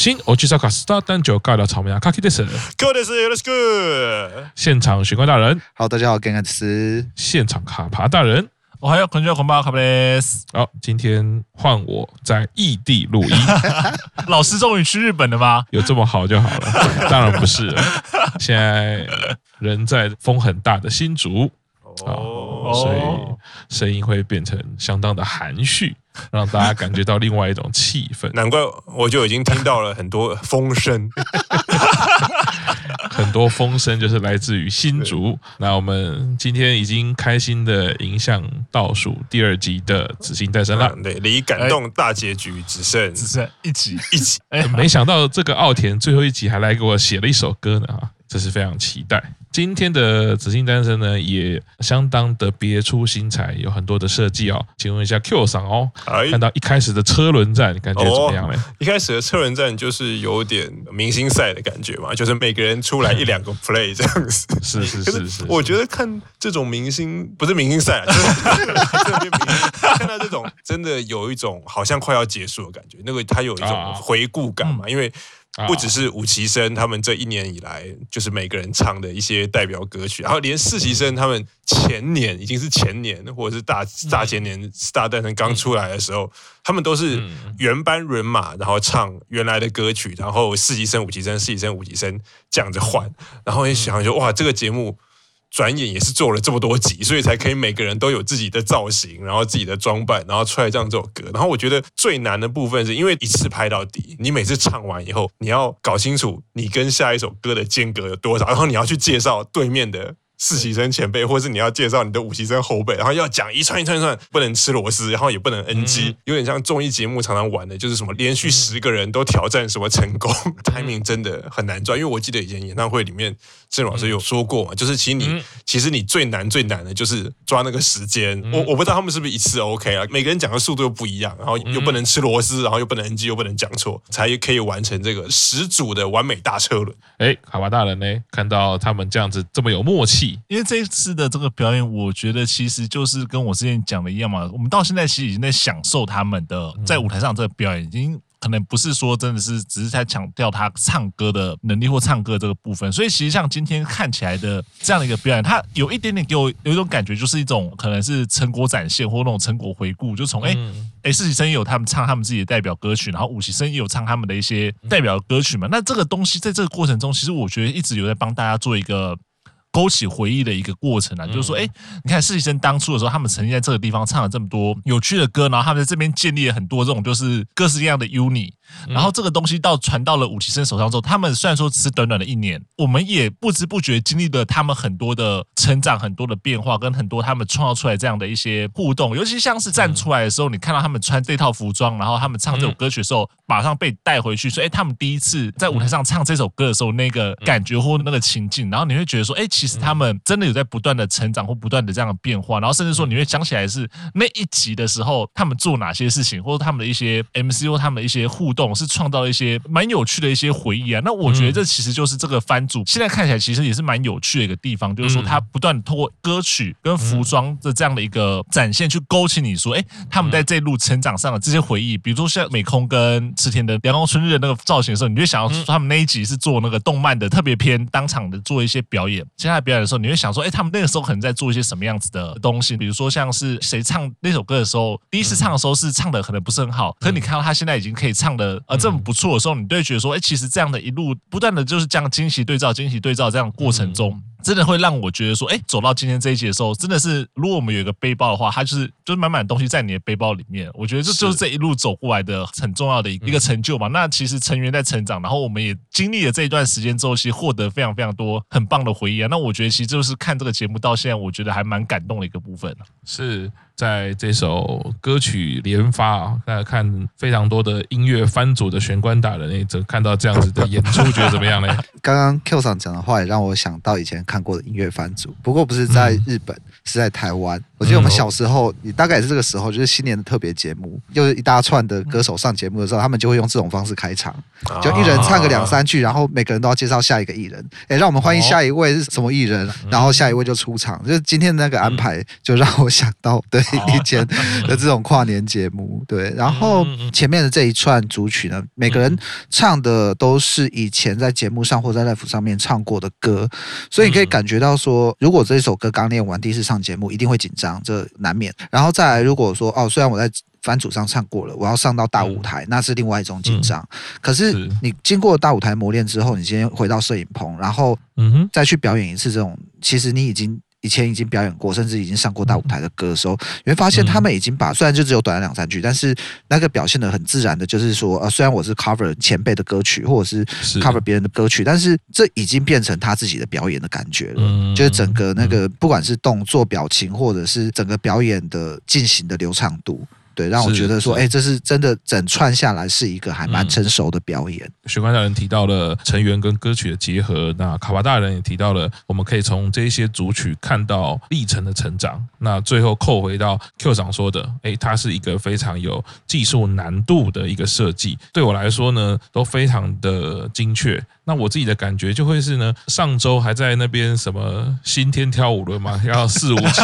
新欧吉萨卡斯达单九尬聊草莓啊，卡基德斯，卡基德斯，よろしく。现场玄关大人好，大家好，甘甘斯。现场卡帕大人，我还有孔雀孔巴卡布雷斯。好，今天换我在异地录音。老师终于去日本了吗？有这么好就好了？当然不是了，现在人在风很大的新竹。 哦，所以声音会变成相当的含蓄，让大家感觉到另外一种气氛。难怪我就已经听到了很多风声，很多风声就是来自于新竹。那我们今天已经开心的迎向倒数第二集的《紫星诞生》了。对，离感动大结局只剩只剩一集一集。哎，没想到这个奥田最后一集还来给我写了一首歌呢，啊，这是非常期待。今天的紫金单身呢，也相当的别出心裁，有很多的设计哦。请问一下 Q 桑哦，看到一开始的车轮战，感觉怎么样呢？一开始的车轮战就是有点明星赛的感觉嘛，就是每个人出来一两个 play 这样子。是是是是，是。我觉得看这种明星不是明星赛，就是 看到这种真的有一种好像快要结束的感觉。那个他有一种回顾感嘛，因为。不只是五期生他们这一年以来，就是每个人唱的一些代表歌曲，然后连四期生他们前年已经是前年，或者是大大前年《大诞生》刚出来的时候，他们都是原班人马，然后唱原来的歌曲，然后四期生、五期生、四期生、五期生这样子换，然后一想就哇，这个节目。转眼也是做了这么多集，所以才可以每个人都有自己的造型，然后自己的装扮，然后出来这样这首歌。然后我觉得最难的部分是因为一次拍到底，你每次唱完以后，你要搞清楚你跟下一首歌的间隔有多少，然后你要去介绍对面的。四期生前辈，或是你要介绍你的五期生后辈，然后要讲一串一串一串，不能吃螺丝，然后也不能 NG，有点像综艺节目常常玩的，就是什么连续十个人都挑战什么成功、嗯、，timing 真的很难抓。因为我记得以前演唱会里面，郑老师有说过嘛，就是其实你、嗯、其实你最难最难的就是抓那个时间。嗯、我我不知道他们是不是一次 OK 啊，每个人讲的速度又不一样，然后又不能吃螺丝，然后又不能 NG，又不能讲错，才可以完成这个十组的完美大车轮。哎，卡巴大人呢？看到他们这样子这么有默契，因为这一次。的这个表演，我觉得其实就是跟我之前讲的一样嘛。我们到现在其实已经在享受他们的在舞台上这个表演，已经可能不是说真的是只是在强调他唱歌的能力或唱歌这个部分。所以其实像今天看起来的这样的一个表演，它有一点点给我有一种感觉，就是一种可能是成果展现或那种成果回顾。就从哎哎四期生也有他们唱他们自己的代表歌曲，然后五期生也有唱他们的一些代表歌曲嘛。那这个东西在这个过程中，其实我觉得一直有在帮大家做一个。勾起回忆的一个过程啊，就是说，哎，你看实习生当初的时候，他们曾经在这个地方唱了这么多有趣的歌，然后他们在这边建立了很多这种就是各式各样的 UNI。然后这个东西到传到了五期生手上之后，他们虽然说只是短短的一年，我们也不知不觉经历了他们很多的成长、很多的变化，跟很多他们创造出来这样的一些互动。尤其像是站出来的时候，你看到他们穿这套服装，然后他们唱这首歌曲的时候，马上被带回去，说：“哎，他们第一次在舞台上唱这首歌的时候，那个感觉或那个情境。”然后你会觉得说：“哎，其实他们真的有在不断的成长或不断的这样的变化。”然后甚至说你会想起来是那一集的时候，他们做哪些事情，或者他们的一些 MC 或他们的一些互动是。创造了一些蛮有趣的一些回忆啊，那我觉得这其实就是这个番组现在看起来其实也是蛮有趣的一个地方，就是说他不断通过歌曲跟服装的这样的一个展现，去勾起你说，哎，他们在这一路成长上的这些回忆，比如说像美空跟池田的阳光春日的那个造型的时候，你就想要说他们那一集是做那个动漫的特别篇，当场的做一些表演。接下来表演的时候，你会想说，哎，他们那个时候可能在做一些什么样子的东西？比如说像是谁唱那首歌的时候，第一次唱的时候是唱的可能不是很好，可是你看到他现在已经可以唱的呃这么。不错的时候，你都会觉得说，哎，其实这样的一路不断的就是这样惊喜对照、惊喜对照这样的过程中。真的会让我觉得说，哎，走到今天这一集的时候，真的是，如果我们有一个背包的话，它就是就是满满的东西在你的背包里面。我觉得这就是这一路走过来的很重要的一个成就嘛。那其实成员在成长，然后我们也经历了这一段时间之后，其实获得非常非常多很棒的回忆啊。那我觉得其实就是看这个节目到现在，我觉得还蛮感动的一个部分。是在这首歌曲连发啊，大家看非常多的音乐翻组的玄关大人，哎，这看到这样子的演出，觉得怎么样呢？刚刚 Q 上讲的话也让我想到以前看过的音乐番组，不过不是在日本，嗯、是在台湾。我记得我们小时候，你大概也是这个时候，就是新年的特别节目，就是一大串的歌手上节目的时候，他们就会用这种方式开场，就一人唱个两三句，然后每个人都要介绍下一个艺人。哎，让我们欢迎下一位是什么艺人，然后下一位就出场。就是今天的那个安排，就让我想到对以前的这种跨年节目。对，然后前面的这一串组曲呢，每个人唱的都是以前在节目上或在 live 上面唱过的歌，所以你可以感觉到说，如果这一首歌刚练完，第一次上节目，一定会紧张，这难免。然后再来，如果说哦，虽然我在番组上唱过了，我要上到大舞台，那是另外一种紧张。可是你经过大舞台磨练之后，你今天回到摄影棚，然后嗯再去表演一次这种，其实你已经。以前已经表演过，甚至已经上过大舞台的歌的时候，你会发现他们已经把虽然就只有短短两三句，但是那个表现的很自然的，就是说，呃，虽然我是 cover 前辈的歌曲，或者是 cover 别人的歌曲，但是这已经变成他自己的表演的感觉了，就是整个那个不管是动作、表情，或者是整个表演的进行的流畅度。对，让我觉得说，哎，这是真的，整串下来是一个还蛮成熟的表演。玄关大人提到了成员跟歌曲的结合，那卡巴大人也提到了，我们可以从这些组曲看到历程的成长。那最后扣回到 Q 长说的，哎，它是一个非常有技术难度的一个设计，对我来说呢，都非常的精确。那我自己的感觉就会是呢，上周还在那边什么新天跳舞了嘛，要四五七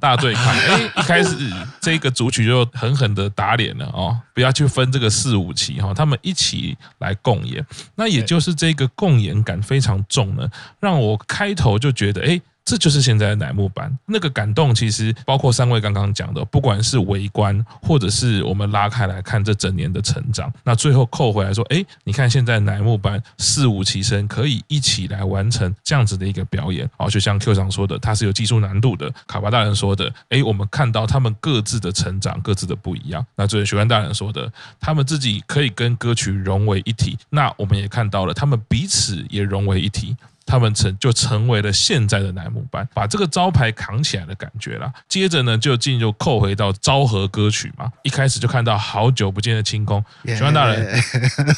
大对抗，哎，一开始这个组曲就狠狠的打脸了哦，不要去分这个四五期哈，他们一起来共演，那也就是这个共演感非常重呢，让我开头就觉得哎。这就是现在的乃木坂那个感动，其实包括三位刚刚讲的，不管是围观，或者是我们拉开来看这整年的成长，那最后扣回来说，哎，你看现在乃木坂四五期生可以一起来完成这样子的一个表演，哦，就像 Q 长说的，它是有技术难度的。卡巴大人说的，哎，我们看到他们各自的成长，各自的不一样。那这位学官大人说的，他们自己可以跟歌曲融为一体，那我们也看到了，他们彼此也融为一体。他们成就成为了现在的乃木坂，把这个招牌扛起来的感觉啦。接着呢，就进入扣回到昭和歌曲嘛。一开始就看到好久不见的清宫，喜欢大人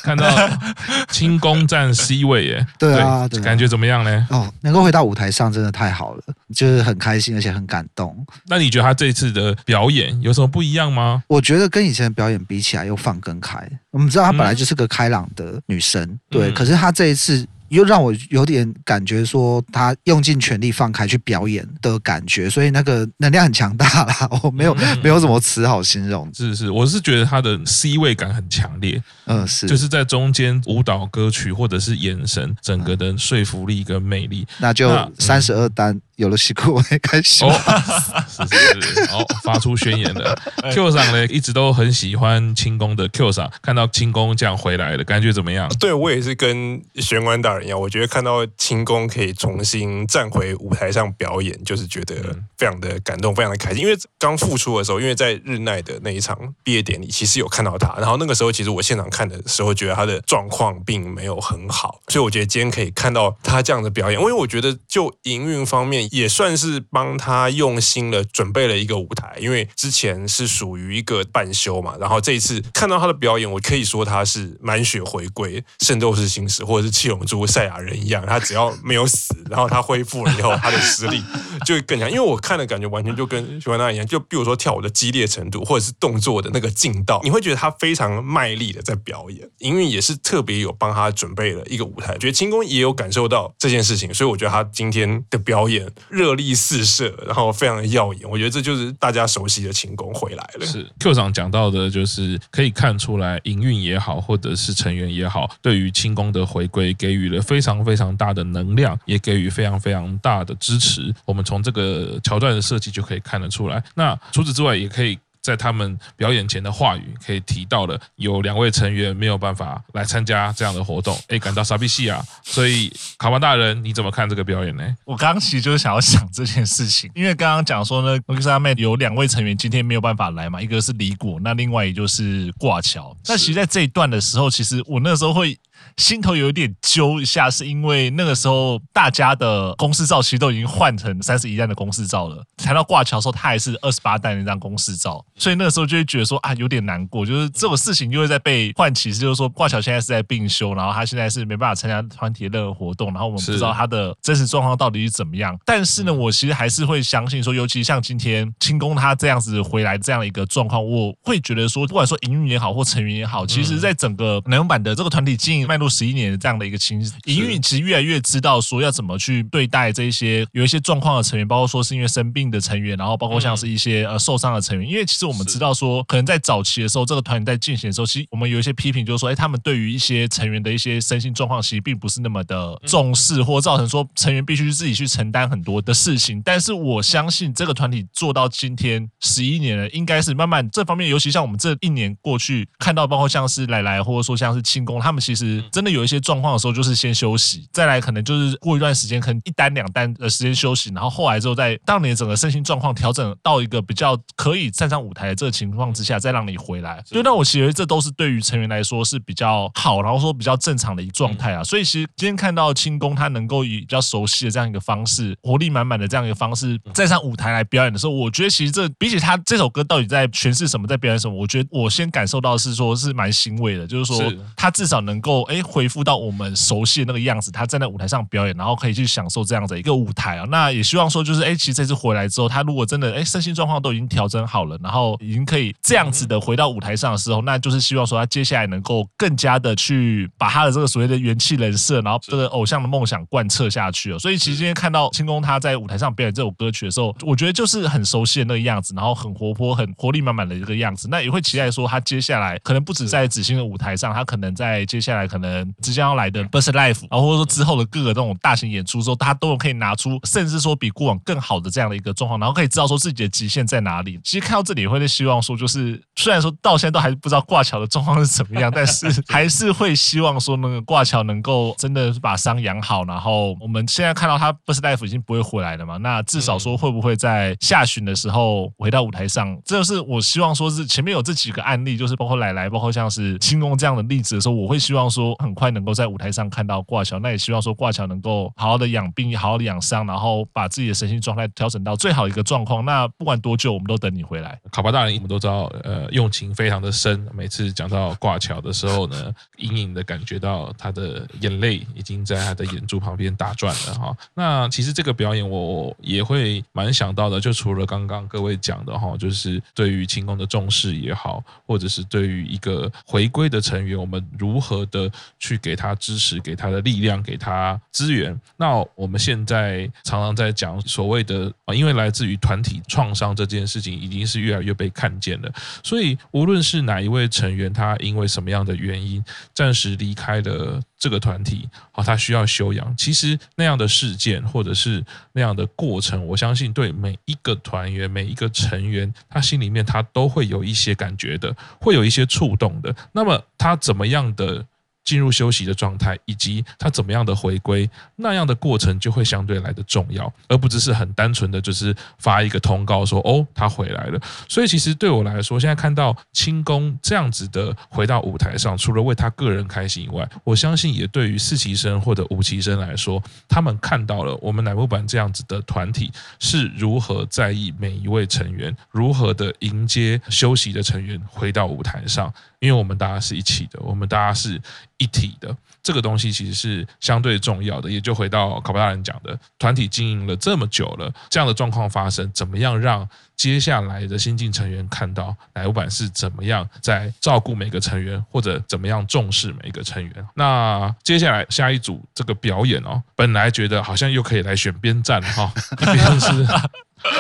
看到 清宫站 C 位耶，对啊，对，感觉怎么样呢？哦，能够回到舞台上真的太好了，就是很开心，而且很感动。那你觉得他这次的表演有什么不一样吗？我觉得跟以前的表演比起来，又放更开。我们知道她本来就是个开朗的女生，对，可是她这一次。又让我有点感觉说他用尽全力放开去表演的感觉，所以那个能量很强大啦。我没有没有什么词好形容。是是，我是觉得他的 C 位感很强烈。嗯，是，就是在中间舞蹈歌曲或者是眼神，整个的说服力跟魅力。那就三十二单。有了西裤，我也开始哦，是是是，哦，发出宣言了。Q 桑呢，一直都很喜欢轻功的 Q 桑，看到轻功这样回来的感觉怎么样？对，我也是跟玄关大人一样，我觉得看到轻功可以重新站回舞台上表演，就是觉得非常的感动，非常的开心。因为刚复出的时候，因为在日奈的那一场毕业典礼，其实有看到他，然后那个时候其实我现场看的时候，觉得他的状况并没有很好，所以我觉得今天可以看到他这样的表演，因为我觉得就营运方面。也算是帮他用心了，准备了一个舞台，因为之前是属于一个半休嘛，然后这一次看到他的表演，我可以说他是满血回归，圣斗士星矢或者是七龙珠赛亚人一样，他只要没有死，然后他恢复了以后，他的实力就会更强。因为我看的感觉完全就跟许文娜一样，就比如说跳舞的激烈程度，或者是动作的那个劲道，你会觉得他非常卖力的在表演。营运也是特别有帮他准备了一个舞台，觉得青宫也有感受到这件事情，所以我觉得他今天的表演。热力四射，然后非常的耀眼，我觉得这就是大家熟悉的青宫回来了。是 Q 长讲到的，就是可以看出来，营运也好，或者是成员也好，对于青宫的回归给予了非常非常大的能量，也给予非常非常大的支持。我们从这个桥段的设计就可以看得出来。那除此之外，也可以。在他们表演前的话语，可以提到了有两位成员没有办法来参加这样的活动，哎，感到傻逼戏啊！所以卡巴大人，你怎么看这个表演呢？我刚刚其实就是想要想这件事情，因为刚刚讲说呢，乃木坂妹有两位成员今天没有办法来嘛，一个是李果，那另外也就是挂桥。那其实，在这一段的时候，其实我那时候会。心头有一点揪一下，是因为那个时候大家的公式照其实都已经换成三十一弹的公式照了。谈到挂桥的时候，他还是二十八弹那张公式照。所以那个时候就会觉得说啊，有点难过，就是这种事情又会在被唤起，就是说挂桥现在是在病休，然后他现在是没办法参加团体的任何活动，然后我们不知道他的真实状况到底是怎么样。但是呢，我其实还是会相信说，尤其像今天清宫他这样子回来这样的一个状况，我会觉得说，不管说营运也好或成员也好，其实在整个乃木坂的这个团体经营迈入十一年的这样的一个情，营运其实越来越知道说要怎么去对待这一些有一些状况的成员，包括说是因为生病的成员，然后包括像是一些呃受伤的成员，因为其实我们知道说，可能在早期的时候，这个团体在进行的时候，其实我们有一些批评，就是说，哎，他们对于一些成员的一些身心状况，其实并不是那么的重视，或造成说成员必须自己去承担很多的事情。但是我相信这个团体做到今天十一年了，应该是慢慢这方面，尤其像我们这一年过去看到，包括像是来来，或者说像是清宫，他们其实真的有一些状况的时候，就是先休息，再来可能就是过一段时间，可能一单两单的时间休息，然后后来之后再当你的整个身心状况调整到一个比较可以站上舞台的这个情况之下，再让你回来。所以那我其实这都是对于成员来说是比较好，然后说比较正常的一个状态啊。所以其实今天看到清宫他能够以比较熟悉的这样一个方式，活力满满的这样一个方式站上舞台来表演的时候，我觉得其实这比起他这首歌到底在诠释什么，在表演什么，我觉得我先感受到的是说是蛮欣慰的，就是说他至少能够哎恢复到我们熟悉的那个样子，他站在舞台上表演，然后可以去享受这样的一个舞台啊。那也希望说就是哎，其实这次回来之后，他如果真的哎身心状况都已经调整好了，然后已经可以这样子的回到舞台上的时候，那就是希望说他接下来能够更加的去把他的这个所谓的元气人设，然后这个偶像的梦想贯彻下去哦。所以其实今天看到清宫他在舞台上表演这首歌曲的时候，我觉得就是很熟悉的那个样子，然后很活泼、很活力满满的一个样子。那也会期待说他接下来可能不止在紫星的舞台上，他可能在接下来可能即将要来的 Burst Life，然后或者说之后的各个这种大型演出之后，大家都有可以拿出，甚至说比过往更好的这样的一个状况，然后可以知道说自己的极限在哪里。其实看到这里，也会希望说，就是虽然说到现在都还不知道挂桥的状况是怎么样，但是 还是会希望说那个挂桥能够真的把伤养好。然后我们现在看到他 Burst Life 已经不会回来了嘛，那至少说会不会在下旬的时候回到舞台上？这就是我希望说是前面有这几个案例，就是包括奶奶，包括像是清宫这样的例子的时候，我会希望说都很快能够在舞台上看到挂桥。那也希望说挂桥能够好好的养病，好好的养伤，然后把自己的身心状态调整到最好一个状况。那不管多久，我们都等你回来。卡巴大人，我们都知道，呃，用情非常的深。每次讲到挂桥的时候呢，隐隐的感觉到他的眼泪已经在他的眼珠旁边打转了哈。那其实这个表演我也会蛮想到的，就除了刚刚各位讲的哈，就是对于清宫的重视也好，或者是对于一个回归的成员，我们如何的去给他支持，给他的力量，给他资源。那我们现在常常在讲所谓的啊，因为来自于团体创伤这件事情，已经是越来越被看见了。所以无论是哪一位成员，他因为什么样的原因暂时离开了这个团体，好，他需要休养。其实那样的事件或者是那样的过程，我相信对每一个团员、每一个成员，他心里面他都会有一些感觉的，会有一些触动的。那么他怎么样的进入休息的状态，以及他怎么样的回归，那样的过程就会相对来的重要，而不只是很单纯的就是发一个通告说哦，他回来了。所以其实对我来说，现在看到清宫这样子的回到舞台上，除了为他个人开心以外，我相信也对于四期生或者五期生来说，他们看到了我们乃木坂这样子的团体是如何在意每一位成员，如何的迎接休息的成员回到舞台上。因为我们大家是一起的，我们大家是一体的，这个东西其实是相对重要的。也就回到卡巴大人讲的，团体经营了这么久了，这样的状况发生，怎么样让接下来的新进成员看到乃木坂是怎么样在照顾每个成员，或者怎么样重视每一个成员？那接下来下一组这个表演哦，本来觉得好像又可以来选边站了哈，一 边是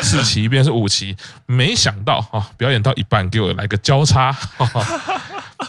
四期，一边是五期，没想到啊，表演到一半给我来个交叉。哈 哈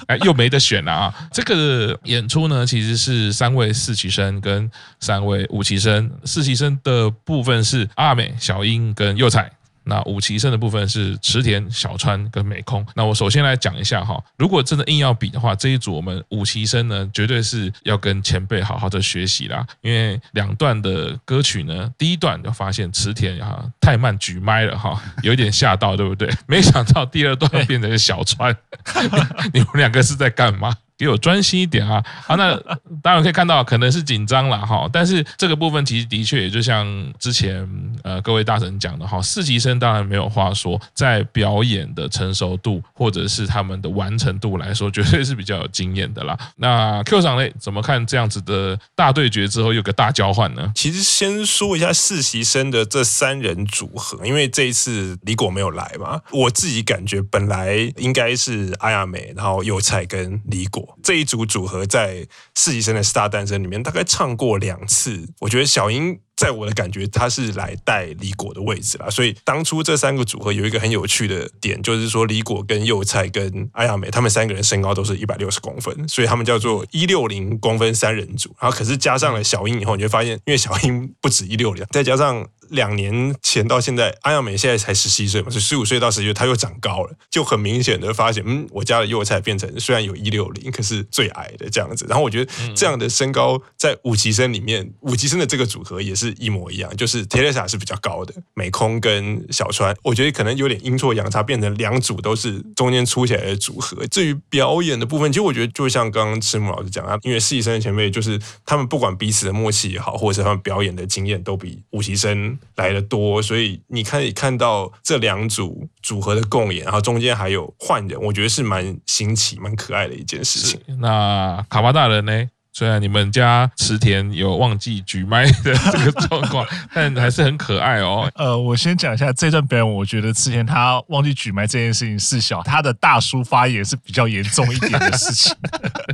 哎，又没得选了啊！这个演出呢，其实是三位四期生跟三位五期生。四期生的部分是阿美、小英跟佑彩。那五期生的部分是池田、小川跟美空。那我首先来讲一下哈，如果真的硬要比的话，这一组我们五期生呢，绝对是要跟前辈好好的学习啦。因为两段的歌曲呢，第一段就发现池田哈太慢举麦了哈，有一点吓到，对不对？没想到第二段变成小川，你们两个是在干嘛？给我专心一点啊！好，那当然可以看到，可能是紧张了哈。但是这个部分其实的确也就像之前呃各位大神讲的哈，四期生当然没有话说，在表演的成熟度或者是他们的完成度来说，绝对是比较有经验的啦。那 Q 长嘞，怎么看这样子的大对决之后有个大交换呢？其实先说一下四期生的这三人组合，因为这一次李果没有来嘛，我自己感觉本来应该是阿亚美，然后有菜跟李果这一组组合在四期生的 Star 诞生里面大概唱过两次，我觉得小英。在我的感觉，他是来带李果的位置啦，所以当初这三个组合有一个很有趣的点，就是说李果跟幼菜跟阿亚美他们三个人身高都是一百六十公分，所以他们叫做一六零公分三人组。然后可是加上了小英以后，你会发现，因为小英不止一六零，再加上。两年前到现在，安亚美现在才十七岁嘛，是十五岁到十七岁，她又长高了，就很明显的发现，嗯，我家的幼菜变成虽然有一六零，可是最矮的这样子。然后我觉得这样的身高在五级生里面，五级生的这个组合也是一模一样，就是 Teresa 是比较高的，美空跟小川，我觉得可能有点阴错阳差，变成两组都是中间出起来的组合。至于表演的部分，其实我觉得就像刚刚赤木老师讲啊，因为四期生的前辈就是他们不管彼此的默契也好，或者是他们表演的经验都比五级生。来的多，所以你可以看到这两组组合的共演，然后中间还有换人，我觉得是蛮新奇、蛮可爱的一件事情。那卡巴大人呢？虽然你们家池田有忘记举麦的这个状况，但还是很可爱哦。呃，我先讲一下这段表演，我觉得池田他忘记举麦这件事情是小，他的大叔发言是比较严重一点的事情。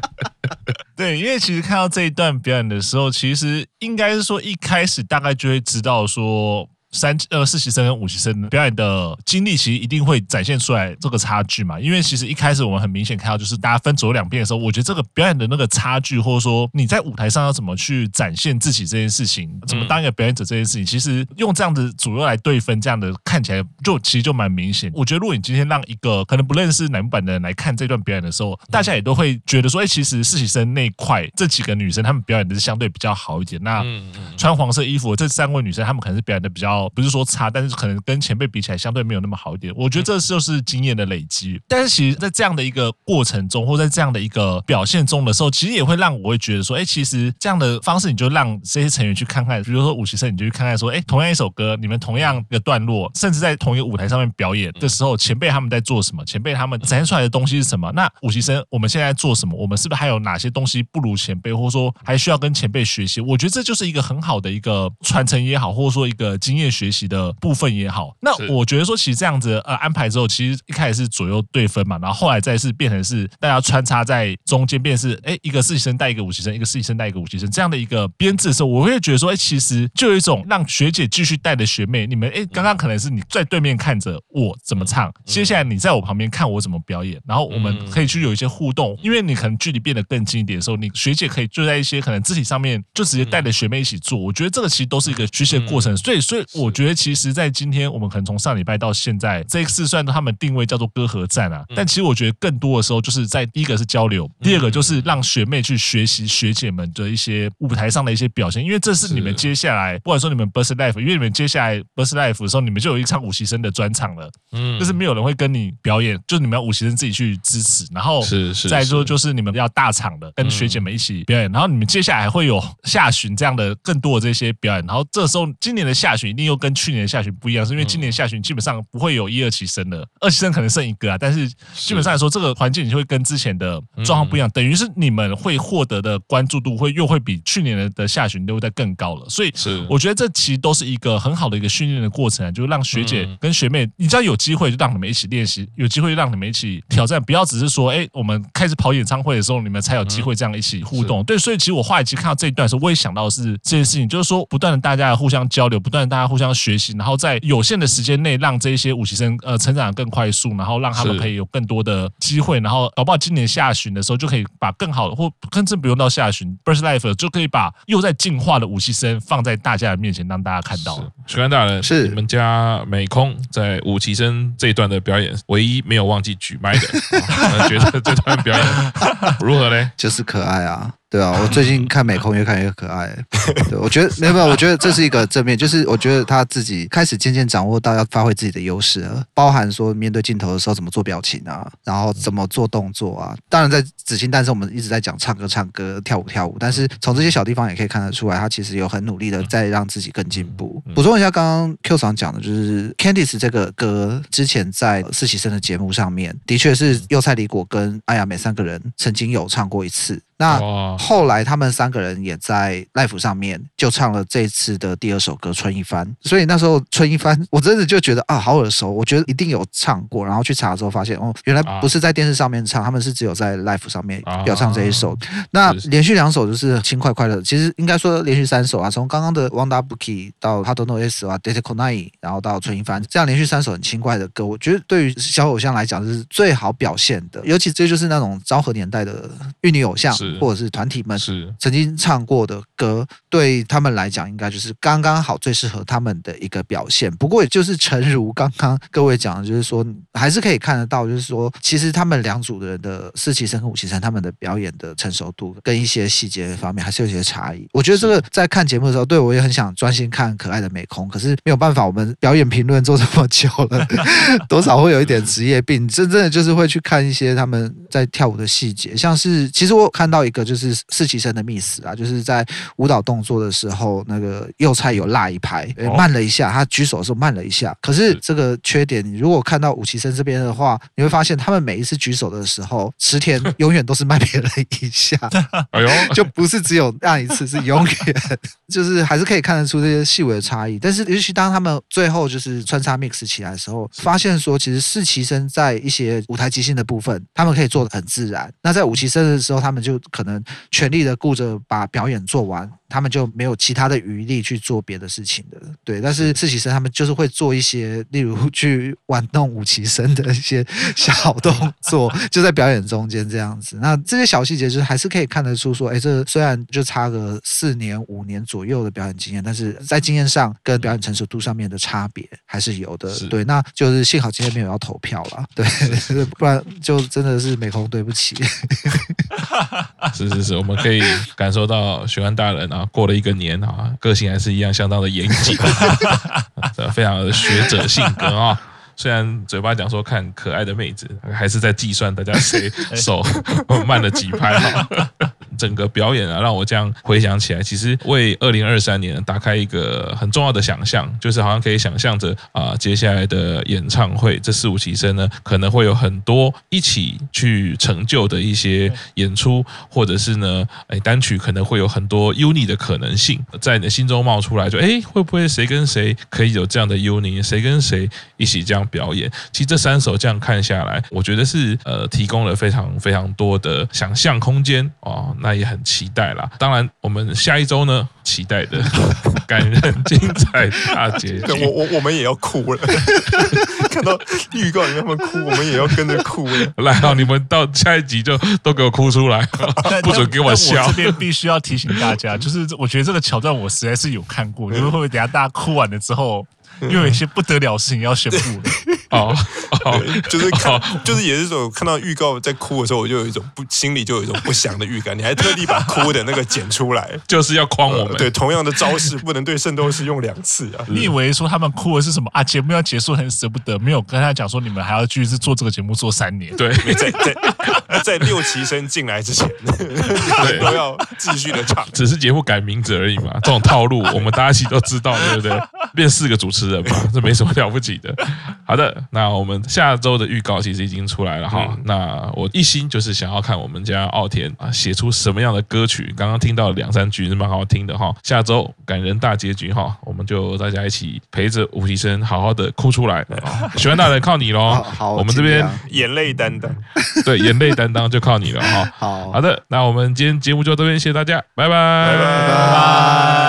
对，因为其实看到这一段表演的时候，其实应该是说一开始大概就会知道说。三呃四期生跟五期生表演的经历，其实一定会展现出来这个差距嘛。因为其实一开始我们很明显看到，就是大家分左右两边的时候，我觉得这个表演的那个差距，或者说你在舞台上要怎么去展现自己这件事情，怎么当一个表演者这件事情，其实用这样子左右来对分，这样的看起来就其实就蛮明显。我觉得如果你今天让一个可能不认识男版的人来看这段表演的时候，大家也都会觉得说，哎，其实四期生那一块这几个女生她们表演的是相对比较好一点。那穿黄色衣服这三位女生，她们可能是表演的比较不是说差，但但是可能跟前辈比起来，相对没有那么好一点。我觉得这就是经验的累积。但是其实，在这样的一个过程中，或在这样的一个表现中的时候，其实也会让我会觉得说，哎，其实这样的方式，你就让这些成员去看看，比如说五期生，你就去看看说，哎，同样一首歌，你们同样一个段落，甚至在同一个舞台上面表演的时候，前辈他们在做什么？前辈他们展现出来的东西是什么？那五期生我们现在做什么？我们是不是还有哪些东西不如前辈，或者说还需要跟前辈学习？我觉得这就是一个很好的一个传承也好，或者说一个经验学习的部分也好，那我觉得说，其实这样子呃安排之后，其实一开始是左右对分嘛，然后后来再是变成是大家穿插在中间，变成是哎一个实习生带一个五习生，一个实习生带一个五习生这样的一个编制的时候，我会觉得说，哎，其实就有一种让学姐继续带的学妹，你们哎刚刚可能是你在对面看着我怎么唱，接下来你在我旁边看我怎么表演，然后我们可以去有一些互动，因为你可能距离变得更近一点的时候，你学姐可以就在一些可能肢体上面就直接带着学妹一起做，我觉得这个其实都是一个学习的过程，所以所以我觉得其实在今天。我们可能从上礼拜到现在，这一次虽然他们定位叫做歌合战啊，但其实我觉得更多的时候就是在第一个是交流，第二个就是让学妹去学习学姐们的一些舞台上的一些表现，因为这是你们接下来，不管说你们 Burst Life，因为你们接下来 Burst Life 的时候，你们就有一场五习生的专场了，嗯，就是没有人会跟你表演，就是你们要五习生自己去支持，然后是是，再说就是你们要大场的跟学姐们一起表演，然后你们接下来还会有下旬这样的更多的这些表演，然后这时候今年的下旬一定又跟去年的下旬不一样。是因为今年下旬基本上不会有一二期生了，二期生可能剩一个啊。但是基本上来说，这个环境你就会跟之前的状况不一样，等于是你们会获得的关注度会又会比去年的的下旬都会再更高了。所以是我觉得这其实都是一个很好的一个训练的过程，就是让学姐跟学妹，你只要有机会就让你们一起练习，有机会让你们一起挑战，不要只是说，哎，我们开始跑演唱会的时候，你们才有机会这样一起互动。对，所以其实我后来其实看到这一段的时候，我也想到的是这件事情，就是说不断的大家互相交流，不断的大家互相学习，然后在有限的时间内让这一些五期生呃成长得更快速，然后让他们可以有更多的机会，然后搞不好今年下旬的时候就可以把更好的，或甚至不用到下旬，Burst Life 就可以把又在进化的五期生放在大家的面前，让大家看到。水川大人是你们家美空在武棋生这一段的表演，唯一没有忘记举麦的，觉得这段表演如何嘞？就是可爱啊。对啊，我最近看美空越看越可爱。对，我觉得没有没有，我觉得这是一个正面，就是我觉得他自己开始渐渐掌握到要发挥自己的优势了，包含说面对镜头的时候怎么做表情啊，然后怎么做动作啊。当然在紫星诞生，我们一直在讲唱歌唱歌、跳舞跳舞，但是从这些小地方也可以看得出来，他其实有很努力的在让自己更进步。补充一下，刚刚 Q 厂讲的就是 Candice 这个歌之前在四期生的节目上面，的确是柚菜李果跟阿雅美三个人曾经有唱过一次。那后来他们三个人也在 live 上面就唱了这次的第二首歌《春一番》，所以那时候春一番我真的就觉得啊好耳熟，我觉得一定有唱过，然后去查之后发现哦，原来不是在电视上面唱，他们是只有在 live 上面要唱这一首。那连续两首就是轻快快乐，其实应该说连续三首啊，从刚刚的 Wanda Buki 到 Hado no S 啊 Detekonai，然后到春一番，这样连续三首很轻快的歌，我觉得对于小偶像来讲是最好表现的，尤其这就是那种昭和年代的玉女偶像。或者是团体们是曾经唱过的歌，对他们来讲，应该就是刚刚好最适合他们的一个表现。不过，也就是诚如刚刚各位讲的，就是说还是可以看得到，就是说其实他们两组的人的四期生和五期生，他们的表演的成熟度跟一些细节方面还是有些差异。我觉得这个在看节目的时候，对我也很想专心看可爱的美空，可是没有办法，我们表演评论做这么久了，多少会有一点职业病。真正的就是会去看一些他们在跳舞的细节，像是其实我看到。一个就是四期生的 miss 啊，就是在舞蹈动作的时候，那个右菜有落一拍，慢了一下，他举手的时候慢了一下。可是这个缺点，你如果看到五期生这边的话，你会发现他们每一次举手的时候，池田 永远都是慢别人一下，哎呦，就不是只有那一次，是永远，就是还是可以看得出这些细微的差异。但是尤其当他们最后就是穿插 mix 起来的时候，发现说其实四期生在一些舞台即兴的部分，他们可以做的很自然。那在五期生的时候，他们就可能全力的顾着把表演做完，他们就没有其他的余力去做别的事情的。对，但是实习生他们就是会做一些，例如去玩弄五期生的一些 小动作，就在表演中间这样子。那这些小细节就是还是可以看得出说，哎，这虽然就差个四年五年左右的表演经验，但是在经验上跟表演成熟度上面的差别还是有的。对，那就是幸好今天没有要投票了，对，不然就真的是美空对不起。是是是，我们可以感受到许安大人啊，过了一个年啊，个性还是一样相当的严谨，非常的学者性格啊。虽然嘴巴讲说看可爱的妹子，还是在计算大家谁手 慢了几拍哈。整个表演啊，让我这样回想起来，其实为二零二三年打开一个很重要的想象，就是好像可以想象着啊，接下来的演唱会，这四五期生呢，可能会有很多一起去成就的一些演出，或者是呢，哎，单曲可能会有很多 uni 的可能性在你的心中冒出来，就哎，会不会谁跟谁可以有这样的 uni，谁跟谁一起这样表演？其实这三首这样看下来，我觉得是呃，提供了非常非常多的想象空间哦。那也很期待啦！当然，我们下一周呢，期待的 感人精彩大结局，我我我们也要哭了。看到预告里面他们哭，我们也要跟着哭了。来，好，你们到下一集就都给我哭出来，不准给我笑。我这边必须要提醒大家，就是我觉得这个桥段我实在是有看过，就是会不会等下大家哭完了之后，又有一些不得了的事情要宣布了。哦，哦，就是看，就是也是说看到预告在哭的时候，我就有一种不心里就有一种不祥的预感。你还特地把哭的那个剪出来，就是要诓我们。对，同样的招式不能对圣斗士用两次啊！你以为说他们哭的是什么啊？节目要结束很舍不得，没有跟他讲说你们还要继续做这个节目做三年。对，在在在六期生进来之前，对，都要继续的唱。只是节目改名字而已嘛，这种套路我们大家一起都知道，对不对？变四个主持人嘛，这没什么了不起的。好的。那我们下周的预告其实已经出来了哈。嗯、那我一心就是想要看我们家奥田啊写出什么样的歌曲。刚刚听到两三句是蛮好听的哈。下周感人大结局哈，我们就大家一起陪着五期生好好的哭出来。喜欢大人靠你喽。好，我们这边眼泪担当。对，眼泪担当就靠你了哈。好，好的，那我们今天节目就到这边，谢谢大家，拜拜，拜拜。